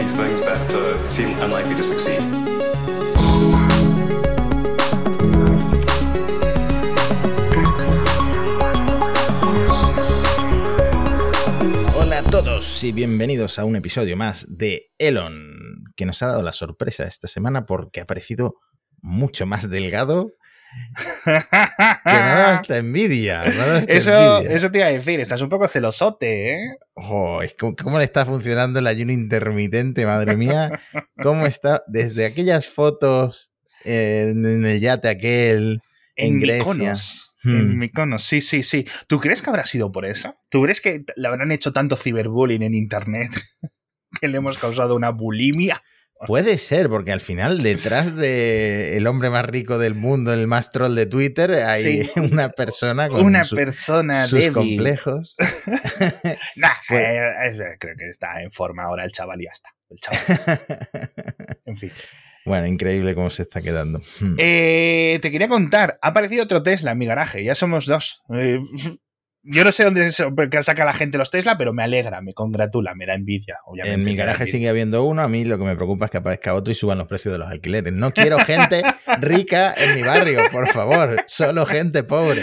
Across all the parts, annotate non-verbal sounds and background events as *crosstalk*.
uh. Hola a todos y bienvenidos a un episodio más de Elon, que nos ha dado la sorpresa esta semana porque ha parecido mucho más delgado que *laughs* dado hasta envidia. hasta Eso, envidia. eso te iba a decir, estás un poco celosote, ¿eh? Oh, ¿Cómo le está funcionando el ayuno intermitente, madre mía? ¿Cómo está? Desde aquellas fotos eh, en, en el yate aquel, en, En Grecia. Mykonos. Hmm. En Mykonos, sí, sí, sí. ¿Tú crees que habrá sido por eso? ¿Tú crees que le habrán hecho tanto ciberbullying en internet *laughs* que le hemos causado una bulimia? Puede ser, porque al final detrás de el hombre más rico del mundo, el más troll de Twitter, hay Sí. *laughs* una persona con Una su- persona sus débil. complejos. *laughs* Nah, *laughs* Pues- eh, eh, creo que está en forma ahora el chaval y ya está. El chaval. En fin. bueno, increíble cómo se está quedando. Hmm. Eh, te quería contar, ha aparecido otro Tesla en mi garaje, ya somos dos. Eh, yo no sé dónde saca la gente los Tesla, pero me alegra, me congratula, me da envidia, obviamente. En mi garaje sigue habiendo uno. A mí lo que me preocupa es que aparezca otro y suban los precios de los alquileres. No quiero gente rica en mi barrio, por favor. Solo gente pobre.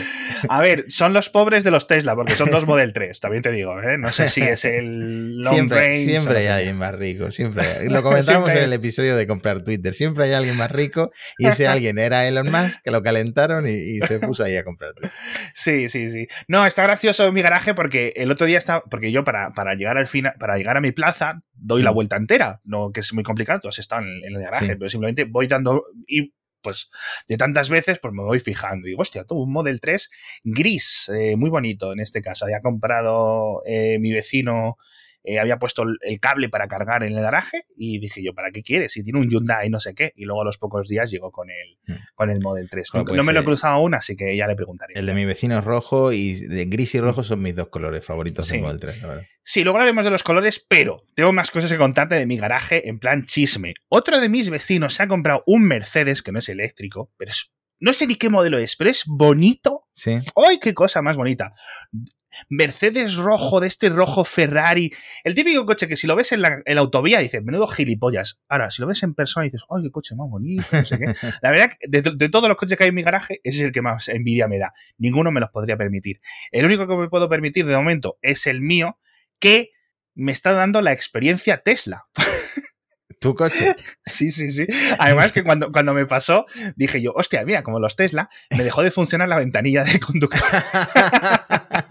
A ver, son los pobres de los Tesla, porque son dos Model 3, también te digo, ¿eh? No sé si es el long Siempre, range. siempre no hay sé. alguien más rico. Siempre hay- Lo comentamos en el episodio de comprar Twitter. Siempre hay alguien más rico y ese alguien era Elon Musk, que lo calentaron y, y se puso ahí a comprar Twitter. Sí, sí, sí. No, está gracioso mi garaje porque el otro día está. Porque yo para, para llegar al final, para llegar a mi plaza, doy la Mm. vuelta entera. No, que es muy complicado, tú has estado en, en el garaje, Sí. pero simplemente voy dando. Y pues de tantas veces, pues me voy fijando. Y digo, hostia, tú, un Model 3 gris, eh, muy bonito en este caso. Había comprado eh, mi vecino. Eh, había puesto el, cable para cargar en el garaje y dije yo, ¿para qué quieres? Si tiene un Hyundai no sé qué. Y luego a los pocos días llegó con el, Mm. con el Model 3. Joder, no, pues, no me lo he eh, cruzado aún, así que ya le preguntaré. El de mi vecino es rojo y de gris y rojo son mis dos colores favoritos Sí. del Model 3, la verdad. Sí, luego hablaremos de los colores, pero tengo más cosas que contarte de mi garaje en plan chisme. Otro de mis vecinos se ha comprado un Mercedes, que no es eléctrico, pero es, no sé ni qué modelo es, pero es bonito. Sí. ¡Ay, qué cosa más bonita! Mercedes rojo, de este rojo Ferrari. El típico coche que si lo ves en la, en la autovía dices, menudo gilipollas. Ahora, si lo ves en persona dices, ¡ay, qué coche más bonito! No sé qué. *laughs* La verdad, de todos los coches que hay en mi garaje, ese es el que más envidia me da. Ninguno me los podría permitir. El único que me puedo permitir de momento es el mío, que me está dando la experiencia Tesla. *laughs* Tu coche. Sí, sí, sí. Además que cuando, cuando me pasó, dije yo, hostia, mira, como los Tesla, me dejó de funcionar la ventanilla de conductor. *laughs*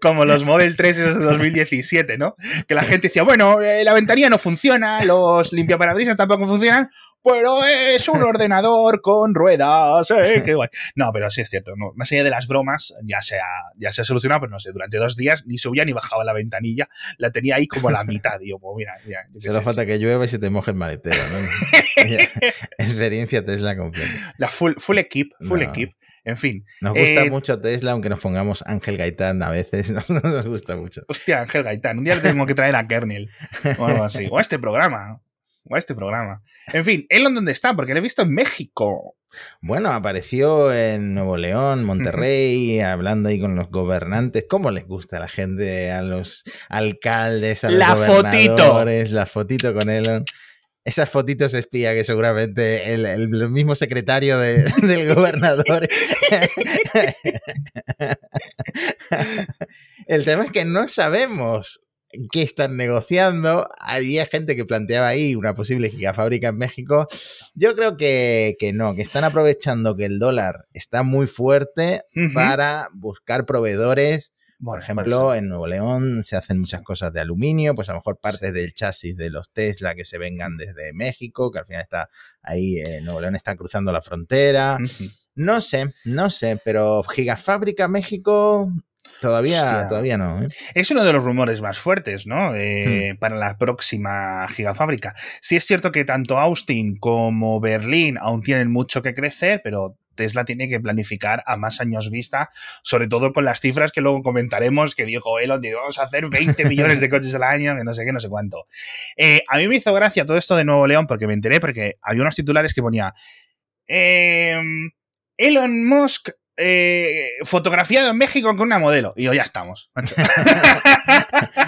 como los Model 3 esos de 2017, ¿no? Que la gente decía, bueno, eh, la ventanilla no funciona, los limpiaparabrisas tampoco funcionan, pero es un *laughs* ordenador con ruedas, ¿eh? Qué guay. No, pero sí es cierto, no, más allá de las bromas, ya se, ha, ya se ha solucionado, pero no sé, durante dos días ni subía ni bajaba la ventanilla, la tenía ahí como a la *laughs* mitad, digo, pues mira, mira Solo sé, falta que llueva y se te moje el maletero, ¿no? *laughs* Ya, Experiencia Tesla completa. La full, full equip, full No. equip. En fin. Nos gusta Eh, mucho Tesla, aunque nos pongamos Ángel Gaitán a veces, no, no nos gusta mucho. Hostia, Ángel Gaitán. Un día le tengo que traer a Kernel. O algo así. O a este programa. O a este programa. En fin, Elon, ¿dónde está? Porque lo he visto en México. Bueno, apareció en Nuevo León, Monterrey, hablando ahí con los gobernantes. ¿Cómo les gusta a la gente, a los alcaldes, a los La fotito. gobernadores? La fotito con Elon. Esas fotitos espía que seguramente el, el- el mismo secretario de- *laughs* del gobernador. *laughs* el tema es que no sabemos qué están negociando. Había gente que planteaba ahí una posible gigafábrica en México. Yo creo que, que no, que están aprovechando que el dólar está muy fuerte para buscar proveedores. Por ejemplo, en Nuevo León se hacen muchas cosas de aluminio, pues a lo mejor partes del chasis de los Tesla que se vengan desde México, que al final está ahí, eh, Nuevo León está cruzando la frontera. No sé, no sé, pero Gigafábrica México todavía, Hostia. todavía no. ¿eh? Es uno de los rumores más fuertes, ¿no? Eh, Para la próxima gigafábrica. Sí es cierto que tanto Austin como Berlín aún tienen mucho que crecer, pero Tesla tiene que planificar a más años vista, sobre todo con las cifras que luego comentaremos, que dijo Elon, de vamos a hacer 20 millones de coches al año, que no sé qué, no sé cuánto. Eh, a mí me hizo gracia todo esto de Nuevo León porque me enteré, porque había unos titulares que ponía eh, Elon Musk eh, fotografiado en México con una modelo. Y yo, ya estamos. macho. *laughs*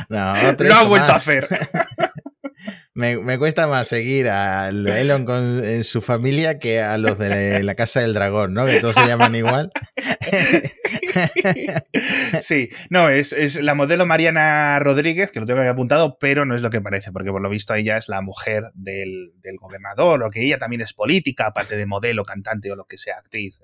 No, *laughs* Lo ha vuelto a hacer. *laughs* me, cuesta más seguir a Elon con su familia que a los de la Casa del Dragón, ¿no? Que todos se llaman igual. Sí, no, es, la modelo Mariana Rodríguez, que lo tengo aquí apuntado, pero no es lo que parece, porque por lo visto ella es la mujer del, gobernador, o que ella también es política, aparte de modelo, cantante o lo que sea, actriz.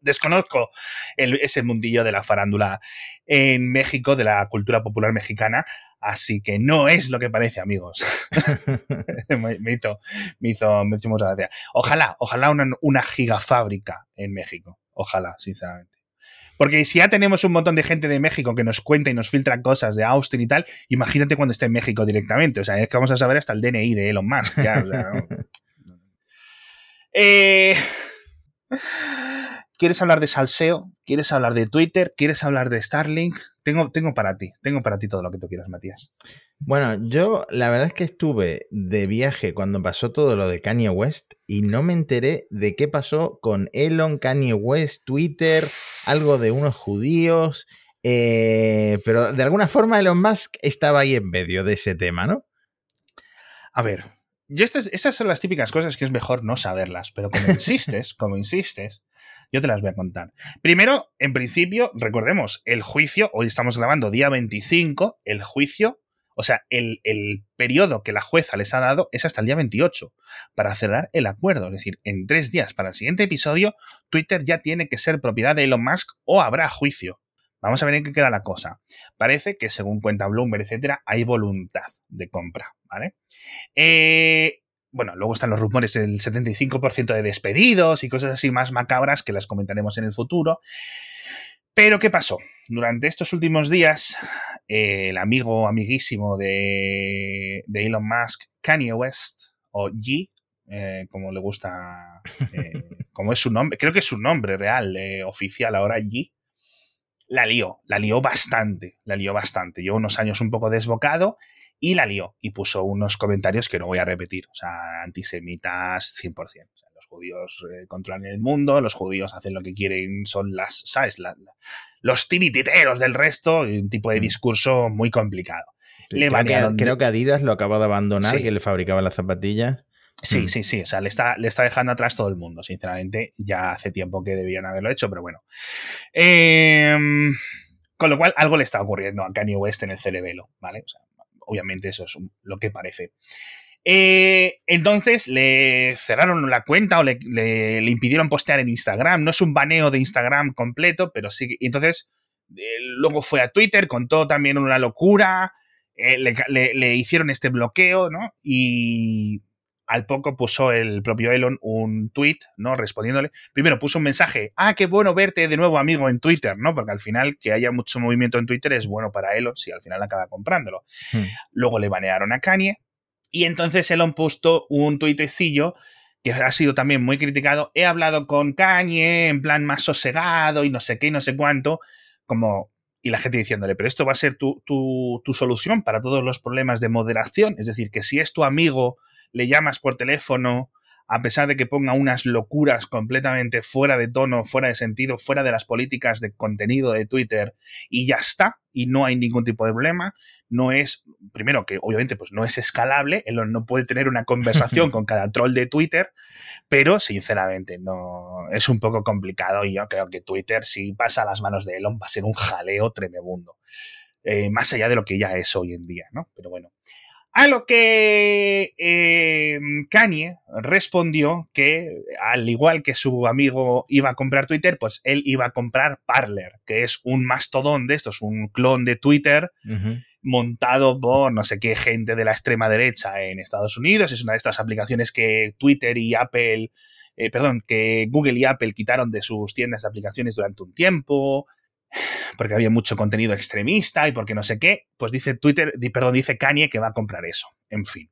Desconozco ese mundillo de la farándula en México, de la cultura popular mexicana, Así que no es lo que parece, amigos. *laughs* me, hizo, me, hizo, me hizo mucha gracia. Ojalá, ojalá una, una gigafábrica en México. Ojalá, sinceramente. Porque si ya tenemos un montón de gente de México que nos cuenta y nos filtra cosas de Austin y tal, imagínate cuando esté en México directamente. O sea, es que vamos a saber hasta el DNI de Elon Musk. Ya, *laughs* eh, ¿Quieres hablar de salseo? ¿Quieres hablar de Twitter? ¿Quieres hablar de Starlink? Tengo, tengo para ti, tengo para ti todo lo que tú quieras, Matías. Bueno, yo la verdad es que estuve de viaje cuando pasó todo lo de Kanye West y no me enteré de qué pasó con Elon, Kanye West, Twitter, algo de unos judíos, eh, pero de alguna forma Elon Musk estaba ahí en medio de ese tema, ¿no? A ver, yo esas son las típicas cosas que es mejor no saberlas, pero como insistes, como insistes, yo te las voy a contar. Primero, en principio, recordemos, el juicio, hoy estamos grabando día 25, el juicio, o sea, el, el periodo que la jueza les ha dado es hasta el día 28 para cerrar el acuerdo. Es decir, en tres días para el siguiente episodio, Twitter ya tiene que ser propiedad de Elon Musk o habrá juicio. Vamos a ver en qué queda la cosa. Parece que, según cuenta Bloomberg, etcétera, hay voluntad de compra, ¿vale? Eh, bueno, luego están los rumores del 75% de despedidos y cosas así más macabras que las comentaremos en el futuro. Pero, ¿qué pasó? Durante estos últimos días, el amigo amiguísimo de, Elon Musk, Kanye West, o G, eh, como le gusta, eh, *laughs* como es su nombre, creo que es su nombre real, oficial ahora, G, la lió, la lió bastante, la lió bastante. Llevo unos años un poco desbocado y la lió y puso unos comentarios que no voy a repetir, o sea, antisemitas 100%. O sea, los judíos eh, controlan el mundo, los judíos hacen lo que quieren, son las, ¿sabes? los tirititeros del resto, un tipo de mm. discurso muy complicado. creo, que, Adidas lo acaba de abandonar, que le fabricaba las zapatillas. Sí, mm. sí, sí. O sea, le está, le está dejando atrás todo el mundo, sinceramente. Ya hace tiempo que debían haberlo hecho, pero bueno. Em, con lo cual, algo le está ocurriendo a Kanye West en el cerebelo, ¿vale? O sea, obviamente eso es lo que parece. Eh, entonces le cerraron la cuenta o le, impidieron postear en Instagram. No es un baneo de Instagram completo, pero sí. Entonces, eh, luego fue a Twitter, contó también una locura. Eh, le, le, hicieron este bloqueo, ¿no? Y al poco puso el propio Elon un tweet, ¿no? Respondiéndole. Primero puso un mensaje, ah, qué bueno verte de nuevo, amigo, en Twitter, ¿no? Porque al final que haya mucho movimiento en Twitter es bueno para Elon si al final acaba comprándolo. Hmm. Luego le banearon a Kanye. Y entonces Elon puso un tuitecillo que ha sido también muy criticado. He hablado con Kanye en plan más sosegado y no sé qué y no sé cuánto. Como, y la gente diciéndole, pero esto va a ser tu, tu, tu, solución para todos los problemas de moderación. Es decir, que si es tu amigo le llamas por teléfono, a pesar de que ponga unas locuras completamente fuera de tono, fuera de sentido, fuera de las políticas de contenido de Twitter, y ya está, y no hay ningún tipo de problema. No es, primero que obviamente pues no es escalable, él no puede tener una conversación *laughs* con cada troll de Twitter, pero sinceramente no es un poco complicado y yo creo que Twitter si pasa a las manos de Elon va a ser un jaleo tremendo. Eh, más allá de lo que ya es hoy en día, ¿no? Pero bueno. A lo que eh, Kanye respondió que, al igual que su amigo iba a comprar Twitter, pues él iba a comprar Parler, que es un mastodón de estos, un clon de Twitter montado por no sé qué gente de la extrema derecha en Estados Unidos. Es una de estas aplicaciones que Twitter y Apple, eh, perdón, que Google y Apple quitaron de sus tiendas de aplicaciones durante un tiempo porque había mucho contenido extremista y porque no sé qué, pues dice Twitter, perdón, dice Kanye que va a comprar eso. En fin,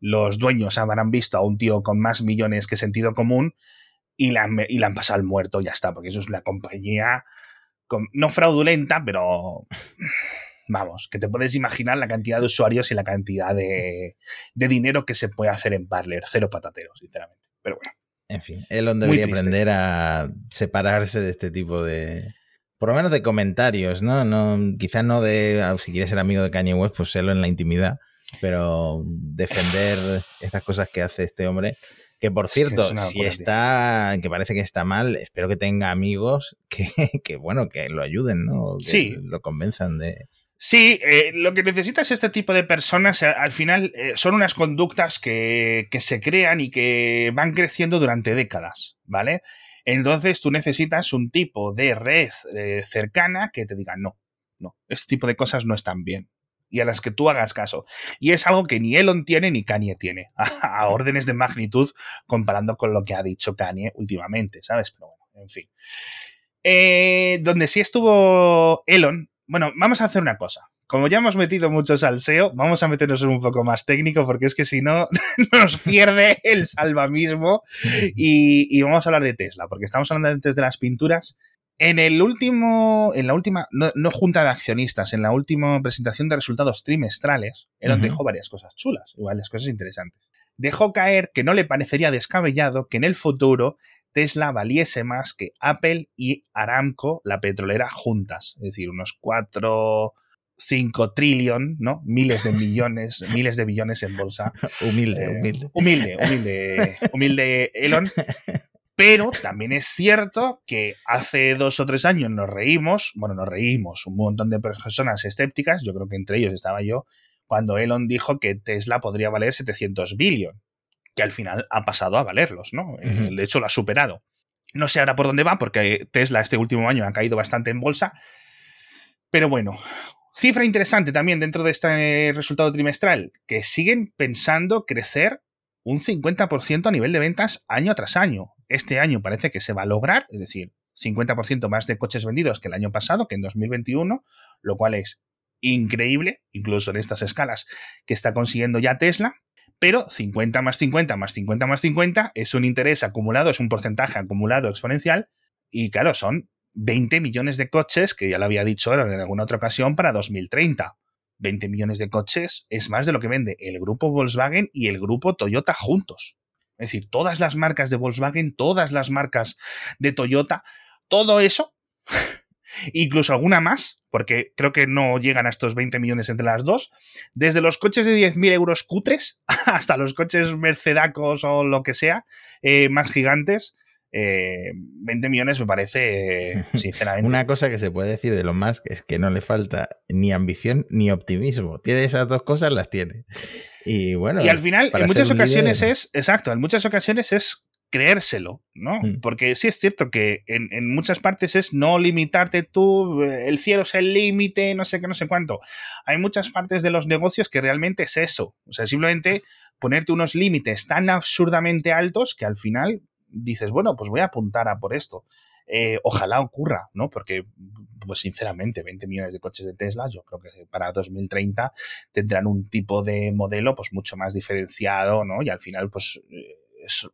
los dueños habrán visto a un tío con más millones que sentido común y la, y la han pasado al muerto, ya está, porque eso es una compañía no fraudulenta, pero vamos, que te puedes imaginar la cantidad de usuarios y la cantidad de, de dinero que se puede hacer en Parler, cero patateros, sinceramente. Pero bueno. En fin, Elon debería aprender a separarse de este tipo de, por lo menos de comentarios, ¿no? no quizás no de, ah, si quieres ser amigo de Kanye West, pues serlo en la intimidad. Pero defender estas cosas que hace este hombre, que por cierto, si está, que parece que está mal, espero que tenga amigos que, *laughs* que bueno, que lo ayuden, ¿no? Que sí. lo convenzan de. Sí, eh, lo que necesitas este tipo de personas, eh, al final, eh, son unas conductas que, que, se crean y que van creciendo durante décadas, ¿vale? Entonces tú necesitas un tipo de red eh, cercana que te diga, no, no, este tipo de cosas no están bien. Y a las que tú hagas caso. Y es algo que ni Elon tiene ni Kanye tiene, *laughs* a, a órdenes de magnitud comparando con lo que ha dicho Kanye últimamente, ¿sabes? Pero bueno, en fin. Eh, donde sí estuvo Elon, bueno, vamos a hacer una cosa. Como ya hemos metido mucho salseo, vamos a meternos en un poco más técnico, porque es que si no, *laughs* nos pierde el salvamismo. *laughs* Y, y, vamos a hablar de Tesla, porque estamos hablando antes de las pinturas. En el último, en la última, no, no junta de accionistas, en la última presentación de resultados trimestrales, uh -huh. dejó varias cosas chulas, igual varias cosas interesantes. Dejó caer que no le parecería descabellado que en el futuro Tesla valiese más que Apple y Aramco, la petrolera, juntas. Es decir, unos 4, 5 trillón, ¿no? Miles de millones, *laughs* miles de billones en bolsa. Humilde, eh, humilde. Humilde, humilde, humilde Elon. Pero también es cierto que hace dos o tres años nos reímos, bueno, nos reímos un montón de personas escépticas, yo creo que entre ellos estaba yo, cuando Elon dijo que Tesla podría valer 700 billones que al final ha pasado a valerlos, ¿no? -huh. De hecho, lo ha superado. No sé ahora por dónde va, porque Tesla este último año ha caído bastante en bolsa. Pero bueno, cifra interesante también dentro de este resultado trimestral, que siguen pensando crecer un 50% a nivel de ventas año tras año. Este año parece que se va a lograr, es decir, 50% más de coches vendidos que el año pasado, que en 2021, lo cual es increíble, incluso en estas escalas que está consiguiendo ya Tesla pero 50 más 50 más 50 más 50 es un interés acumulado, es un porcentaje acumulado exponencial y claro, son 20 millones de coches, que ya lo había dicho en alguna otra ocasión, para 2030. 20 millones de coches es más de lo que vende el grupo Volkswagen y el grupo Toyota juntos. Es decir, todas las marcas de Volkswagen, todas las marcas de Toyota, todo eso, *laughs* incluso alguna más, porque creo que no llegan a estos 20 millones entre las dos, desde los coches de 10.000 euros cutres *laughs* hasta los coches mercedacos o lo que sea, eh, más gigantes, eh, 20 millones me parece, eh, *laughs* sinceramente. Una cosa que se puede decir de los más es que no le falta ni ambición ni optimismo. Tiene esas dos cosas, las tiene. Y bueno. Y al final, en muchas ocasiones líder... es, exacto, en muchas ocasiones es creérselo, ¿no? Mm. Porque sí es cierto que en, en, muchas partes es no limitarte tú, el cielo es el límite, no sé qué, no sé cuánto. Hay muchas partes de los negocios que realmente es eso. O sea, simplemente ponerte unos límites tan absurdamente altos que al final dices, bueno, pues voy a apuntar a por esto. Eh, ojalá ocurra, ¿no? Porque, pues sinceramente, 20 millones de coches de Tesla, yo creo que para 2030 tendrán un tipo de modelo pues mucho más diferenciado, ¿no? Y al final, pues es,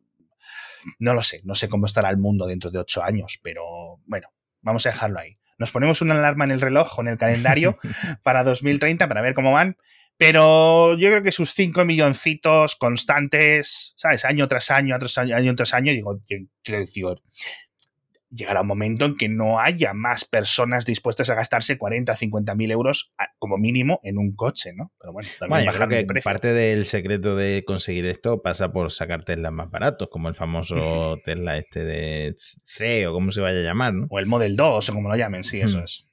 no lo sé, no sé cómo estará el mundo dentro de ocho años, pero bueno, vamos a dejarlo ahí. Nos ponemos una alarma en el reloj o en el calendario *laughs* para 2030 para ver cómo van. Pero yo creo que sus 5 milloncitos constantes, ¿sabes? Año tras año, tras año, año tras año, digo, quiero decir, llegará un momento en que no haya más personas dispuestas a gastarse 40, 50 mil euros como mínimo en un coche, ¿no? Pero bueno, también bueno, bajar el precio. Parte del secreto de conseguir esto pasa por sacar Tesla más baratos, como el famoso uh -huh. Tesla este de C o como se vaya a llamar, ¿no? O el Model 2 o como lo llamen, sí, uh -huh. eso es.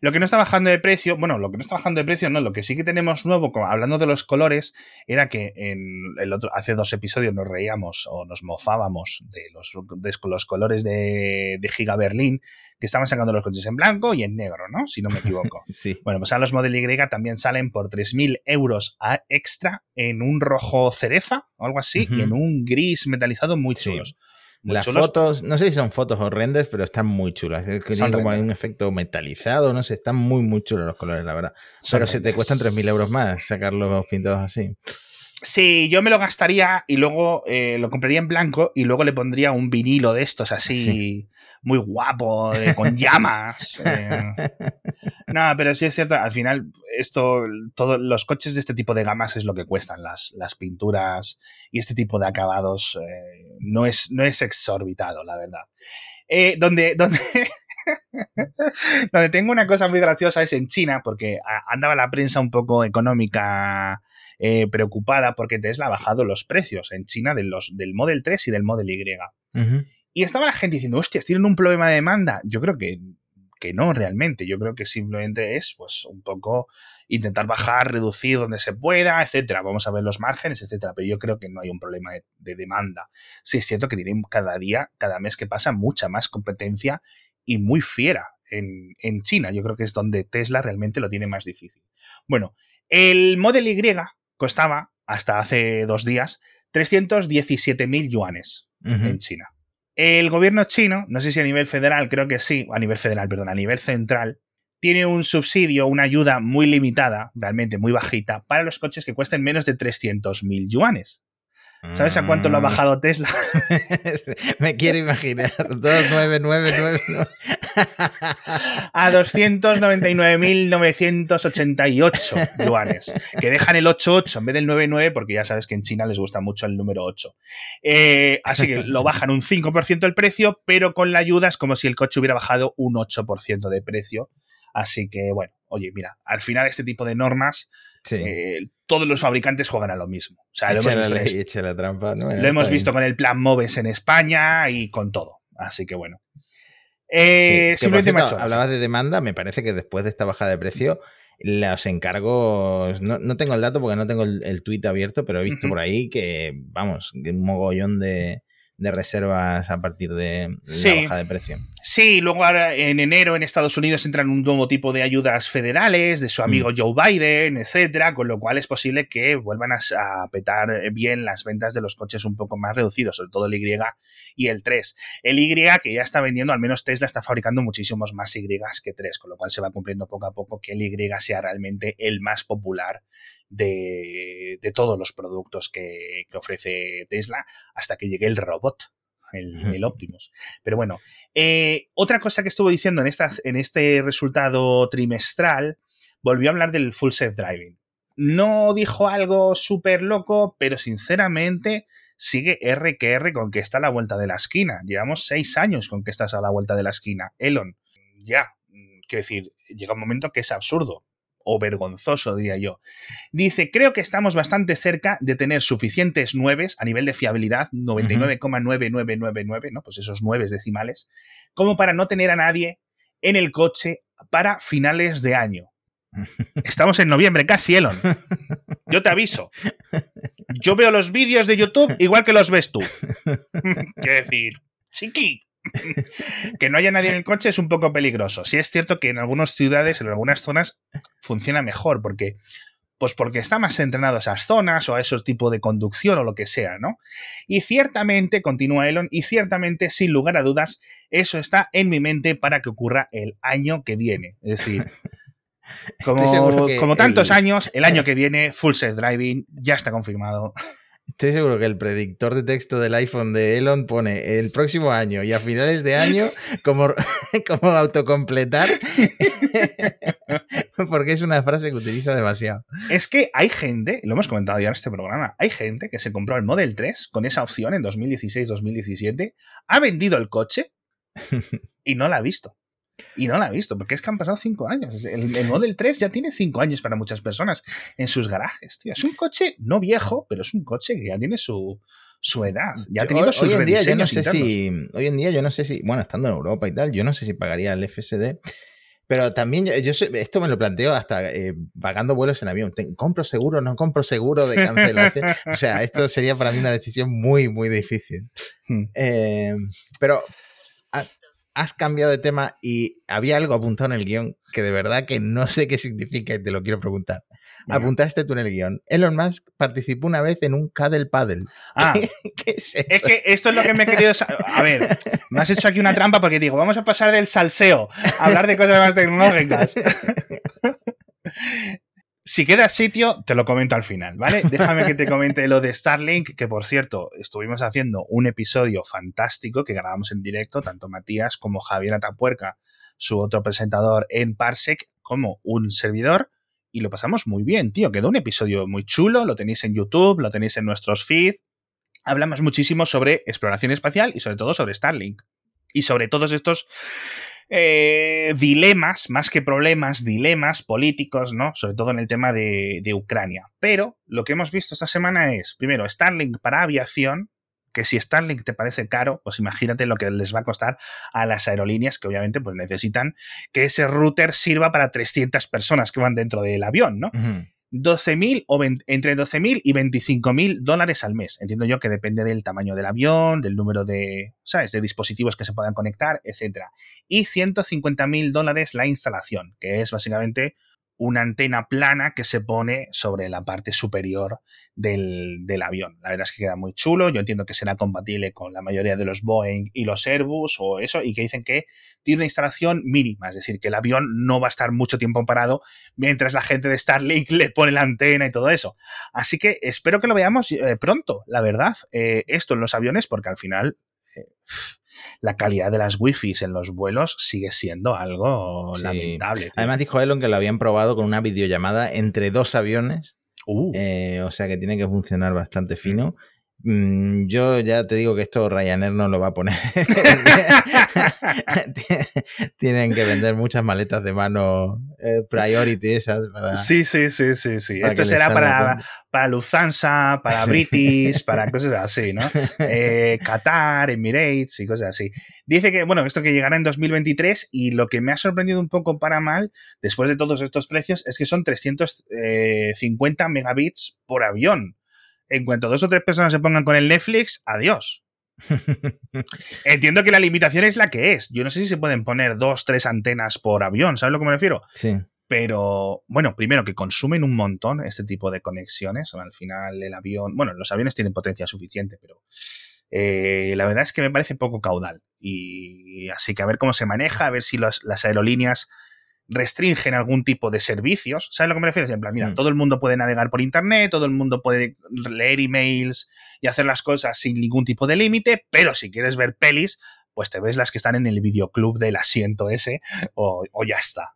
Lo que no está bajando de precio, bueno, lo que no está bajando de precio, no, lo que sí que tenemos nuevo, hablando de los colores, era que en el otro, hace dos episodios nos reíamos o nos mofábamos de los, de los colores de, de Giga Berlín, que estaban sacando los coches en blanco y en negro, ¿no? Si no me equivoco. *laughs* sí. Bueno, pues ahora los Model Y también salen por 3.000 euros a extra en un rojo cereza o algo así uh -huh. y en un gris metalizado muy chulos. Sí. Muy Las fotos, no sé si son fotos o renders, pero están muy chulas. Es que tienen como hay un efecto metalizado, no sé, están muy, muy chulos los colores, la verdad. Son pero se te cuestan 3.000 euros más sacarlos pintados así. Sí, yo me lo gastaría y luego eh, lo compraría en blanco y luego le pondría un vinilo de estos así, sí. Muy guapo, eh, con *laughs* llamas. eh. *laughs* No, pero sí es cierto, al final, esto, todos los coches de este tipo de gamas es lo que cuestan, las, las pinturas y este tipo de acabados eh, no, es, no es exorbitado, la verdad. Eh, donde, donde *laughs* Donde tengo una cosa muy graciosa es en China, porque andaba la prensa un poco económica eh, preocupada porque Tesla ha bajado los precios en China de los, del Model 3 y del Model Y. Y estaba la gente diciendo, hostias, tienen un problema de demanda. Yo creo que, que no realmente. Yo creo que simplemente es pues un poco intentar bajar, reducir donde se pueda, etcétera. Vamos a ver los márgenes, etcétera. Pero yo creo que no hay un problema de, de demanda. Sí es cierto que tienen cada día, cada mes que pasa, mucha más competencia y muy fiera en, en, China. Yo creo que es donde Tesla realmente lo tiene más difícil. Bueno, el Model Y costaba, hasta hace dos días, 317.000 yuanes en China. El gobierno chino, no sé si a nivel federal, creo que sí, a nivel federal, perdón, a nivel central, tiene un subsidio, una ayuda muy limitada, realmente muy bajita, para los coches que cuesten menos de 300.000 yuanes. ¿Sabes a cuánto lo ha mm. bajado Tesla? *laughs* Me quiero imaginar. 2999. a 299.988 yuanes. Que dejan el 88 en vez del 99 porque ya sabes que en China les gusta mucho el número 8. Eh, así que lo bajan un 5% el precio, pero con la ayuda es como si el coche hubiera bajado un 8% de precio. Así que, bueno, oye, mira, al final este tipo de normas eh, todos los fabricantes juegan a lo mismo. O sea, lo hemos, visto, con el plan Moves en España y con todo. Así que bueno. Eh, hablabas de demanda, me parece que después de esta bajada de precio, los encargos, no, tengo el dato porque no tengo el, tweet abierto, pero he visto por ahí que, vamos, un mogollón de, de reservas a partir de la baja de precio. Sí, luego ahora en enero en Estados Unidos entran un nuevo tipo de ayudas federales de su mm. amigo Joe Biden, etcétera, con lo cual es posible que vuelvan a, petar bien las ventas de los coches un poco más reducidos, sobre todo el Y y el 3. El Y que ya está vendiendo, al menos Tesla está fabricando muchísimos más Y que 3, con lo cual se va cumpliendo poco a poco que el Y sea realmente el más popular de, todos los productos que, ofrece Tesla hasta que llegue el robot, el, Optimus. Pero bueno, eh, otra cosa que estuvo diciendo en, en este resultado trimestral, volvió a hablar del full self driving. No dijo algo súper loco, pero sinceramente sigue R que R con que está a la vuelta de la esquina. Llevamos seis años con que estás a la vuelta de la esquina. Elon, ya. Quiero decir, llega un momento que es absurdo o vergonzoso, diría yo. Dice, creo que estamos bastante cerca de tener suficientes nueves a nivel de fiabilidad, 99,9999, ¿no? Pues esos nueve decimales, como para no tener a nadie en el coche para finales de año. *laughs* Estamos en noviembre, casi, Elon. Yo te aviso. Yo veo los vídeos de YouTube igual que los ves tú. *laughs* Quiero decir, chiqui. Que no haya nadie en el coche es un poco peligroso. Sí es cierto que en algunas ciudades, en algunas zonas, funciona mejor, porque pues porque está más entrenado a esas zonas o a esos tipos de conducción o lo que sea, ¿no? Y ciertamente, continúa Elon, y ciertamente, sin lugar a dudas, eso está en mi mente para que ocurra el año que viene. Es decir, *laughs* como, tantos años, el año que viene, Full Self Driving ya está confirmado. Estoy seguro que el predictor de texto del iPhone de Elon pone el próximo año y a finales de año como, *laughs* como autocompletar, *laughs* porque es una frase que utiliza demasiado. Es que hay gente, lo hemos comentado ya en este programa, hay gente que se compró el Model 3 con esa opción en 2016-2017, ha vendido el coche *laughs* y no la ha visto. Y no la ha visto, porque es que han pasado cinco años. El, Model 3 ya tiene cinco años para muchas personas en sus garajes, tío. Es un coche no viejo, pero es un coche que ya tiene su, su edad. Ya ha tenido sus hoy en día yo no sé si Hoy en día yo no sé si, bueno, estando en Europa y tal, yo no sé si pagaría el FSD. Pero también yo, esto me lo planteo hasta eh, pagando vuelos en avión. ¿Compro seguro? ¿No compro seguro de cancelación? *laughs* o sea, esto sería para mí una decisión muy, muy difícil. Hmm. Eh, pero has cambiado de tema y había algo apuntado en el guion que de verdad que no sé qué significa y te lo quiero preguntar. Apuntaste tú en el guion. Elon Musk participó una vez en un Cadel Paddle. Ah, ¿Qué, es eso? Es que esto es lo que me he querido A ver, me has hecho aquí una trampa porque digo, vamos a pasar del salseo a hablar de cosas más tecnológicas. *laughs* Si queda sitio, te lo comento al final, ¿vale? *laughs* Déjame que te comente lo de Starlink, que por cierto, estuvimos haciendo un episodio fantástico que grabamos en directo, tanto Matías como Javier Atapuerca, su otro presentador en Parsec, como un servidor, y lo pasamos muy bien, tío. Quedó un episodio muy chulo, lo tenéis en YouTube, lo tenéis en nuestros feeds. Hablamos muchísimo sobre exploración espacial y sobre todo sobre Starlink. Y sobre todos estos eh, dilemas, más que problemas, dilemas políticos, ¿no? Sobre todo en el tema de, Ucrania. Pero lo que hemos visto esta semana es, primero, Starlink para aviación, que si Starlink te parece caro, pues imagínate lo que les va a costar a las aerolíneas que obviamente pues necesitan que ese router sirva para 300 personas que van dentro del avión, ¿no? 12.000 o entre 12.000 y 25.000 dólares al mes. Entiendo yo que depende del tamaño del avión, del número de, ¿sabes? de dispositivos que se puedan conectar, etc. Y 150.000 dólares la instalación, que es básicamente una antena plana que se pone sobre la parte superior del, avión. La verdad es que queda muy chulo. Yo entiendo que será compatible con la mayoría de los Boeing y los Airbus o eso, y que dicen que tiene una instalación mínima, es decir, que el avión no va a estar mucho tiempo parado mientras la gente de Starlink *laughs* le pone la antena y todo eso. Así que espero que lo veamos eh, pronto, la verdad, eh, esto en los aviones, porque al final. Eh, la calidad de las wifi en los vuelos sigue siendo algo lamentable. Además dijo Elon que lo habían probado con una videollamada entre dos aviones. Uh. Eh, o sea que tiene que funcionar bastante fino. Mm, yo ya te digo que esto Ryanair no lo va a poner. *laughs* *laughs* Tienen que vender muchas maletas de mano eh, priority esas. sí, sí, sí, sí, sí. Esto será para, para Lufthansa, para British, para *laughs* cosas así, ¿no? Eh, Qatar, Emirates y cosas así. Dice que, bueno, esto que llegará en 2023 y lo que me ha sorprendido un poco para mal, después de todos estos precios, es que son 350 megabits por avión en cuanto dos o tres personas se pongan con el Netflix, adiós. *laughs* Entiendo que la limitación es la que es. Yo no sé si se pueden poner dos, tres antenas por avión, ¿sabes a lo que me refiero? Sí. Pero, bueno, primero que consumen un montón este tipo de conexiones. Al final el avión, bueno, los aviones tienen potencia suficiente, pero eh, la verdad es que me parece poco caudal. Y así que a ver cómo se maneja, a ver si las aerolíneas restringen algún tipo de servicios. ¿Sabes a lo que me refiero? En plan, mira, mm. todo el mundo puede navegar por internet, todo el mundo puede leer emails y hacer las cosas sin ningún tipo de límite, pero si quieres ver pelis, pues te ves las que están en el videoclub del asiento ese o, ya está.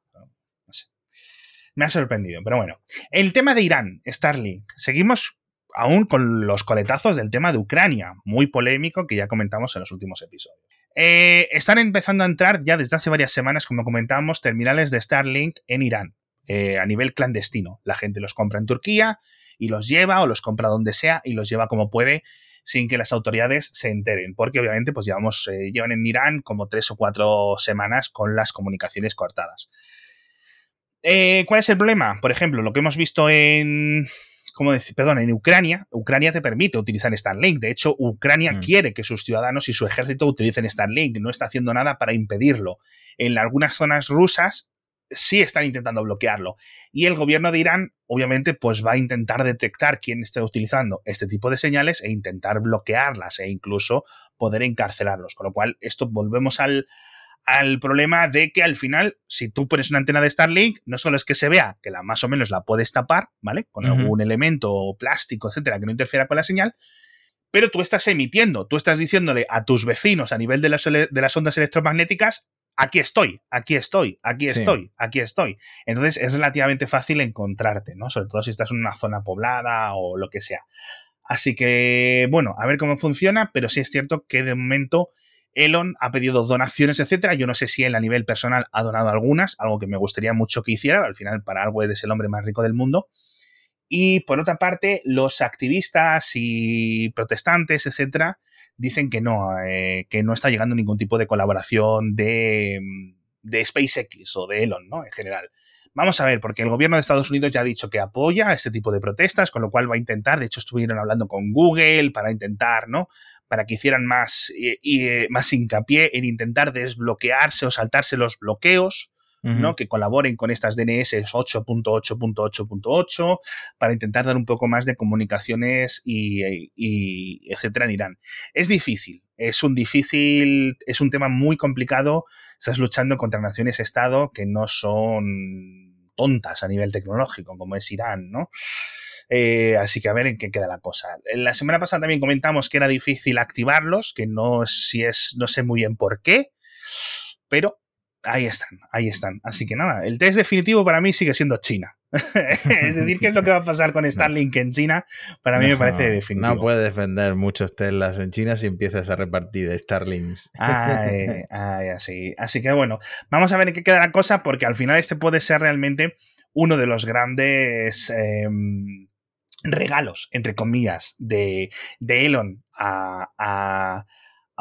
Me ha sorprendido, pero bueno. El tema de Irán, Starlink. Seguimos aún con los coletazos del tema de Ucrania, muy polémico que ya comentamos en los últimos episodios. Eh, están empezando a entrar ya desde hace varias semanas, como comentábamos, terminales de Starlink en Irán, eh, a nivel clandestino. La gente los compra en Turquía y los lleva o los compra donde sea y los lleva como puede sin que las autoridades se enteren, porque obviamente pues llevamos, eh, llevan en Irán como tres o cuatro semanas con las comunicaciones cortadas. ¿Cuál es el problema? Por ejemplo, lo que hemos visto en, ¿cómo decir? Perdón, en Ucrania, Ucrania te permite utilizar Starlink. De hecho, Ucrania mm. quiere que sus ciudadanos y su ejército utilicen Starlink. No está haciendo nada para impedirlo. En algunas zonas rusas sí están intentando bloquearlo. Y el gobierno de Irán, obviamente, pues va a intentar detectar quién está utilizando este tipo de señales e intentar bloquearlas e incluso poder encarcelarlos. Con lo cual, esto volvemos al, al problema de que al final, si tú pones una antena de Starlink, no solo es que se vea que la más o menos la puedes tapar, ¿vale? Con algún elemento plástico, etcétera, que no interfiera con la señal, pero tú estás emitiendo, tú estás diciéndole a tus vecinos a nivel de las, de las ondas electromagnéticas, aquí estoy, aquí estoy, aquí estoy, aquí estoy. Entonces es relativamente fácil encontrarte, ¿no? Sobre todo si estás en una zona poblada o lo que sea. Así que, bueno, a ver cómo funciona, pero sí es cierto que de momento Elon ha pedido donaciones, etcétera. Yo no sé si él a nivel personal ha donado algunas, algo que me gustaría mucho que hiciera. Al final, para algo eres el hombre más rico del mundo. Y por otra parte, los activistas y protestantes, etcétera, dicen que no, eh, que no está llegando ningún tipo de colaboración de, de SpaceX o de Elon, ¿no? En general. Vamos a ver, porque el gobierno de Estados Unidos ya ha dicho que apoya este tipo de protestas, con lo cual va a intentar, de hecho estuvieron hablando con Google para intentar, ¿no? Para que hicieran más, y, eh, más hincapié en intentar desbloquearse o saltarse los bloqueos, ¿no? Que colaboren con estas DNS 8.8.8.8 para intentar dar un poco más de comunicaciones y, y, etcétera en Irán. Es difícil, es un difícil, es un tema muy complicado. Estás luchando contra naciones-estado que no son tontas a nivel tecnológico, como es Irán, ¿no? Eh, así que a ver en qué queda la cosa. La semana pasada también comentamos que era difícil activarlos, que no, si es, no sé muy bien por qué, pero Ahí están, ahí están. Así que nada, el test definitivo para mí sigue siendo China. *laughs* es decir, ¿qué es lo que va a pasar con Starlink en China? Para mí me parece definitivo. No puedes vender muchos Teslas en China si empiezas a repartir Starlinks. ay, *laughs* ay, así. Así que bueno, vamos a ver en qué queda la cosa, porque al final este puede ser realmente uno de los grandes em, regalos, entre comillas, de, Elon a a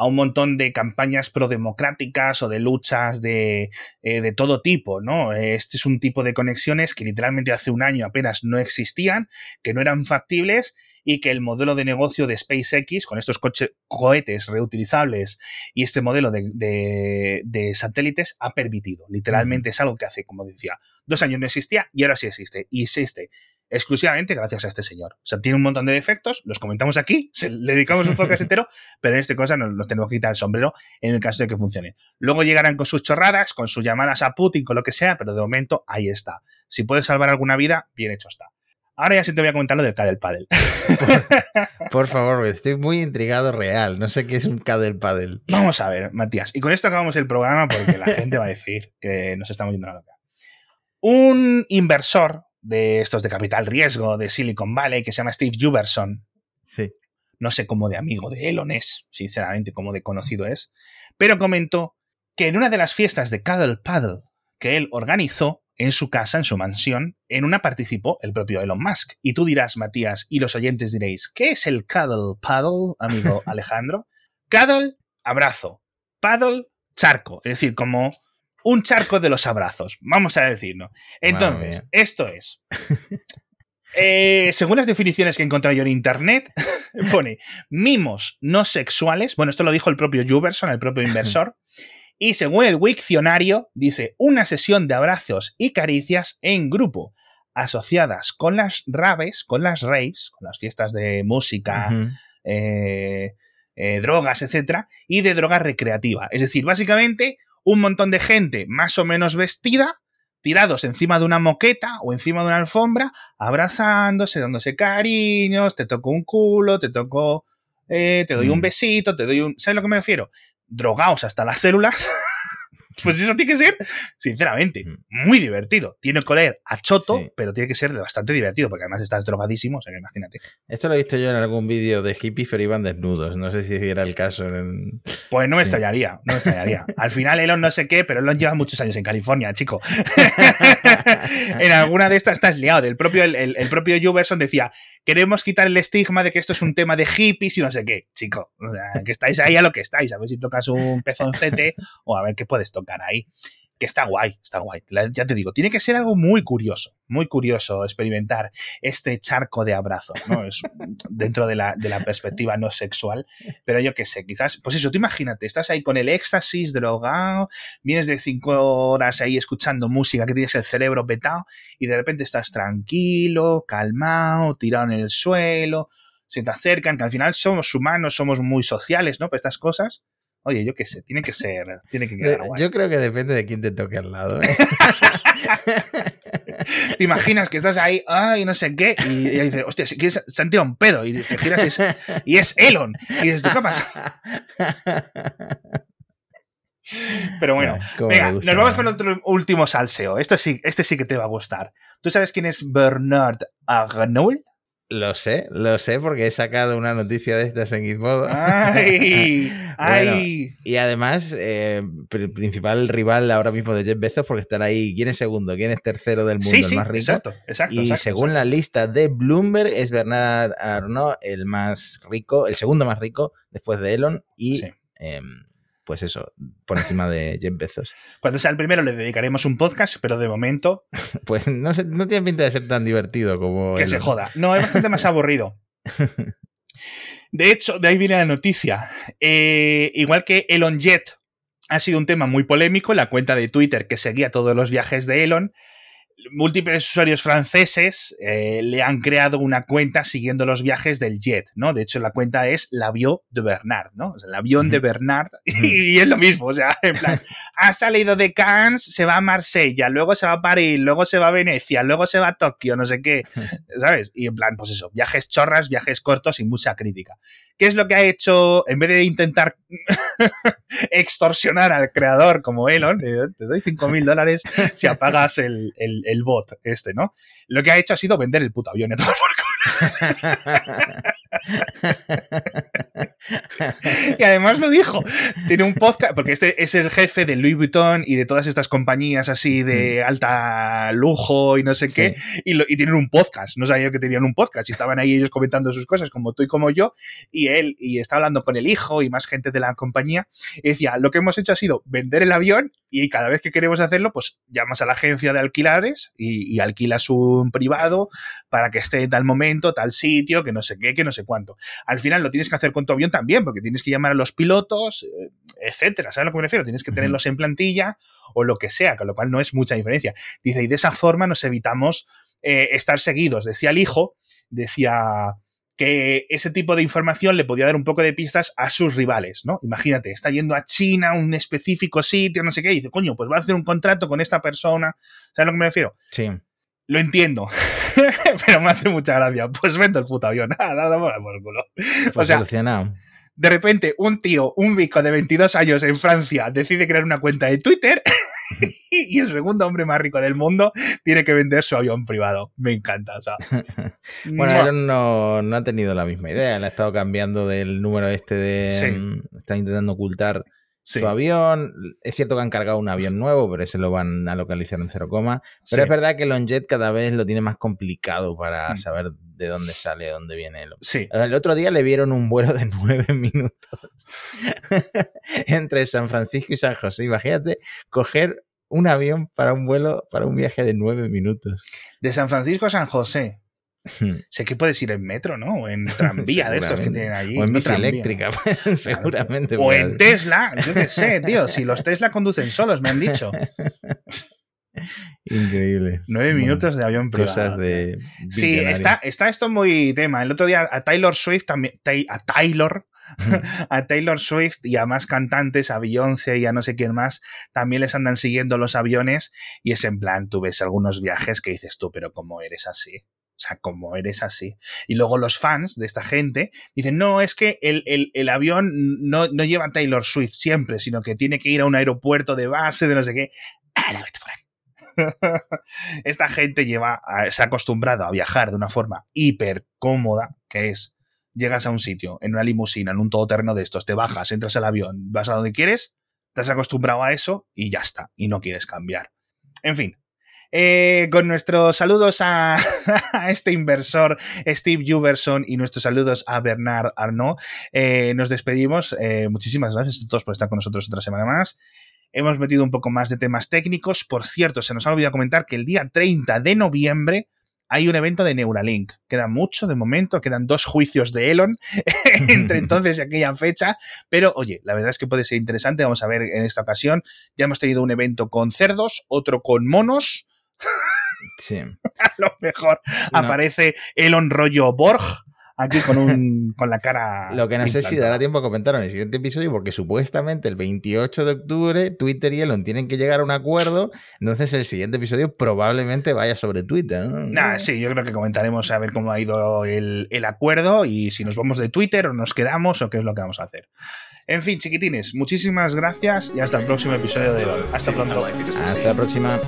un montón de campañas prodemocráticas o de luchas de, eh, de, todo tipo, ¿no? Este es un tipo de conexiones que literalmente hace un año apenas no existían, que no eran factibles y que el modelo de negocio de SpaceX, con estos cohetes reutilizables y este modelo de, de, satélites, ha permitido. Literalmente es algo que hace, como decía, dos años no existía y ahora sí existe. Y existe exclusivamente gracias a este señor. O sea, tiene un montón de defectos, los comentamos aquí, le dedicamos un podcast entero, *laughs* pero en este cosa nos, tenemos que quitar el sombrero en el caso de que funcione. Luego llegarán con sus chorradas, con sus llamadas a Putin, con lo que sea, pero de momento ahí está. Si puedes salvar alguna vida, bien hecho está. Ahora ya sí te voy a comentar lo del Cadel Paddle. Por, por, *laughs* favor, estoy muy intrigado real. No sé qué es un Cadel Paddle. Vamos a ver, Matías. Y con esto acabamos el programa porque la *laughs* gente va a decir que nos estamos yendo a la loca. Un inversor de estos de capital riesgo de Silicon Valley que se llama Steve Juberson. Sí. No sé cómo de amigo de Elon es, sinceramente, cómo de conocido es, pero comentó que en una de las fiestas de Cuddle Paddle que él organizó en su casa, en su mansión, en una participó el propio Elon Musk. Y tú dirás, Matías, y los oyentes diréis, ¿qué es el Cuddle Paddle, amigo *laughs* Alejandro? Cuddle, abrazo. Paddle, charco. Es decir, como un charco de los abrazos, vamos a decirlo. Entonces, esto es. *laughs* Eh, según las definiciones que he encontrado yo en internet, *laughs* pone mimos no sexuales. Bueno, esto lo dijo el propio Juberson, el propio inversor. *laughs* Y según el Wikcionario, dice una sesión de abrazos y caricias en grupo, asociadas con las raves, con las raves, con las fiestas de música, eh, eh, drogas, etcétera, y de droga recreativa. Es decir, básicamente un montón de gente más o menos vestida, tirados encima de una moqueta o encima de una alfombra, abrazándose, dándose cariños, te toco un culo, te toco, eh, te doy un mm. besito, te doy un... ¿Sabes a lo que me refiero? Drogaos hasta las células. *laughs* Pues eso tiene que ser, sinceramente, muy divertido. Tiene que oler a choto, pero tiene que ser bastante divertido, porque además estás drogadísimo, o sea que imagínate. Esto lo he visto yo en algún vídeo de hippies, pero iban desnudos. No sé si era el caso. Pues no me estallaría, no me estallaría. *laughs* Al final Elon no sé qué, pero Elon lleva muchos años en California, chico. *laughs* *laughs* en alguna de estas estás liado. El propio, el, propio Juberson decía, queremos quitar el estigma de que esto es un tema de hippies y no sé qué, chico. O sea, que estáis ahí a lo que estáis, a ver si tocas un pezoncete o a ver qué puedes tocar ahí, que está guay, está guay. Ya te digo, tiene que ser algo muy curioso, muy curioso experimentar este charco de abrazo, ¿no? Es *laughs* dentro de la, de la perspectiva no sexual, pero yo qué sé, quizás, pues eso, tú imagínate, estás ahí con el éxtasis, drogado, vienes de cinco horas ahí escuchando música que tienes el cerebro petado y de repente estás tranquilo, calmado, tirado en el suelo, se te acercan, que al final somos humanos, somos muy sociales, ¿no? Para estas cosas Oye, yo qué sé, tiene que ser, tiene que quedar Yo creo que depende de quién te toque al lado. ¿eh? *laughs* te imaginas que estás ahí, ay, no sé qué, y ella dice, hostia, si quieres, se han tirado un pedo, y te giras y es, y es Elon. Y dices, ¿tú qué pasa? *laughs* Pero bueno, venga, nos vamos con otro último salseo. Esto sí, este sí que te va a gustar. ¿Tú sabes quién es Bernard Arnault? Lo sé, lo sé porque he sacado una noticia de estas en Gizmodo. ¡Ay! *laughs* ¡Ay! Y además, eh, principal rival ahora mismo de Jeff Bezos porque están ahí. ¿Quién es segundo? ¿Quién es tercero del mundo? el más rico. Exacto, exacto. Y según la lista de Bloomberg, es Bernard Arnault el más rico, el segundo más rico después de Elon. Y em, pues eso, por encima de *laughs* Jeff Bezos. Cuando sea el primero le dedicaremos un podcast, pero de momento... *laughs* Pues no, no tiene pinta de ser tan divertido como... Que se joda. No, es bastante más aburrido. *laughs* De hecho, de ahí viene la noticia. Eh, igual que Elon Jet ha sido un tema muy polémico, la cuenta de Twitter que seguía todos los viajes de Elon múltiples usuarios franceses eh, le han creado una cuenta siguiendo los viajes del jet, ¿no? De hecho, la cuenta es l'avion de Bernard, ¿no? el avión de Bernard, *laughs* y, es lo mismo, o sea, en plan, *laughs* ha salido de Cannes, se va a Marsella, luego se va a París, luego se va a Venecia, luego se va a Tokio, no sé qué, *laughs* ¿sabes? Y en plan, pues eso, viajes chorras, viajes cortos y mucha crítica. ¿Qué es lo que ha hecho, en vez de intentar extorsionar al creador como Elon, te doy 5 mil dólares si *laughs* apagas el, el, bot este, ¿no? Lo que ha hecho ha sido vender el puto avión *laughs* y además lo dijo. Tiene un podcast, porque este es el jefe de Louis Vuitton y de todas estas compañías así de alta lujo y no sé qué. Y, y, tienen un podcast. No sabía que tenían un podcast. Y estaban ahí ellos comentando sus cosas, como tú y como yo. Y él, y está hablando con el hijo y más gente de la compañía. Y decía: Lo que hemos hecho ha sido vender el avión y cada vez que queremos hacerlo, pues llamas a la agencia de alquilares y, y alquilas un privado para que esté en tal momento, tal sitio, que no sé qué, que no sé cuánto. Al final lo tienes que hacer con tu avión también, porque tienes que llamar a los pilotos, eh, etcétera. ¿Sabes a lo que me refiero? Tienes que tenerlos en plantilla o lo que sea, con lo cual no es mucha diferencia. Dice, y de esa forma nos evitamos eh, estar seguidos. Decía el hijo, decía que ese tipo de información le podía dar un poco de pistas a sus rivales, ¿no? Imagínate, está yendo a China, un específico sitio, no sé qué, y dice, coño, pues va a hacer un contrato con esta persona. ¿Sabes a lo que me refiero? Sí. Lo entiendo, *laughs* pero me hace mucha gracia. Pues vendo el puto avión. *laughs* Nada, por el culo. o sea, de repente, un tío, un bico de 22 años en Francia, decide crear una cuenta de Twitter *laughs* y el segundo hombre más rico del mundo tiene que vender su avión privado. Me encanta. O sea. *laughs* bueno, él no, no, ha tenido la misma idea. Le ha estado cambiando del número este de. Mm, está intentando ocultar su avión. Es cierto que han cargado un avión nuevo, pero ese lo van a localizar en cero coma. Pero es verdad que Longjet cada vez lo tiene más complicado para mm. saber de dónde sale, de dónde viene. El... Sí. El otro día le vieron un vuelo de *laughs* nueve minutos *laughs* entre San Francisco y San José. Imagínate coger un avión para un vuelo, para un viaje de nueve minutos. De San Francisco a San José. Hmm. Sé que puedes ir en metro, ¿no? O en *laughs* tranvía de estos que tienen allí. O en bici eléctrica, seguramente. O en Tesla, yo qué sé, tío. Si los Tesla conducen solos, me han dicho. *laughs* Increíble. Nueve minutos de avión privado. Cosas de. Sí, está, está esto muy tema. El otro día a Taylor Swift también. A Taylor. *laughs* a Taylor Swift y a más cantantes, a Beyoncé y a no sé quién más, también les andan siguiendo los aviones y es en plan, tú ves algunos viajes que dices tú, pero ¿cómo eres así? O sea, como eres así. Y luego los fans de esta gente dicen, no, es que el, avión no, no, lleva Taylor Swift siempre, sino que tiene que ir a un aeropuerto de base de no sé qué. *laughs* Esta gente lleva, se ha acostumbrado a viajar de una forma hiper cómoda, que es, llegas a un sitio, en una limusina, en un todoterreno de estos, te bajas, entras al avión, vas a donde quieres, te has acostumbrado a eso y ya está, y no quieres cambiar. En fin, eh, con nuestros saludos a, *laughs* este inversor Steve Juberson y nuestros saludos a Bernard Arnault, eh, nos despedimos. Eh, muchísimas gracias a todos por estar con nosotros otra semana más. Hemos metido un poco más de temas técnicos. Por cierto, se nos ha olvidado comentar que el día 30 de noviembre hay un evento de Neuralink. Queda mucho de momento, quedan dos juicios de Elon *laughs* entre *laughs* entonces y aquella fecha, pero oye, la verdad es que puede ser interesante. Vamos a ver en esta ocasión. Ya hemos tenido un evento con cerdos, otro con monos. Sí. *laughs* A lo mejor aparece Elon rollo Borg aquí con, un, *laughs* con la cara. Lo que no sé si dará tiempo a comentar en el siguiente episodio, porque supuestamente el 28 de octubre Twitter y Elon tienen que llegar a un acuerdo. Entonces el siguiente episodio probablemente vaya sobre Twitter. ¿no? sí, yo creo que comentaremos a ver cómo ha ido el, el acuerdo y si nos vamos de Twitter o nos quedamos o qué es lo que vamos a hacer. En fin, chiquitines, muchísimas gracias y hasta el próximo episodio de hoy. Hasta pronto. Hasta la próxima.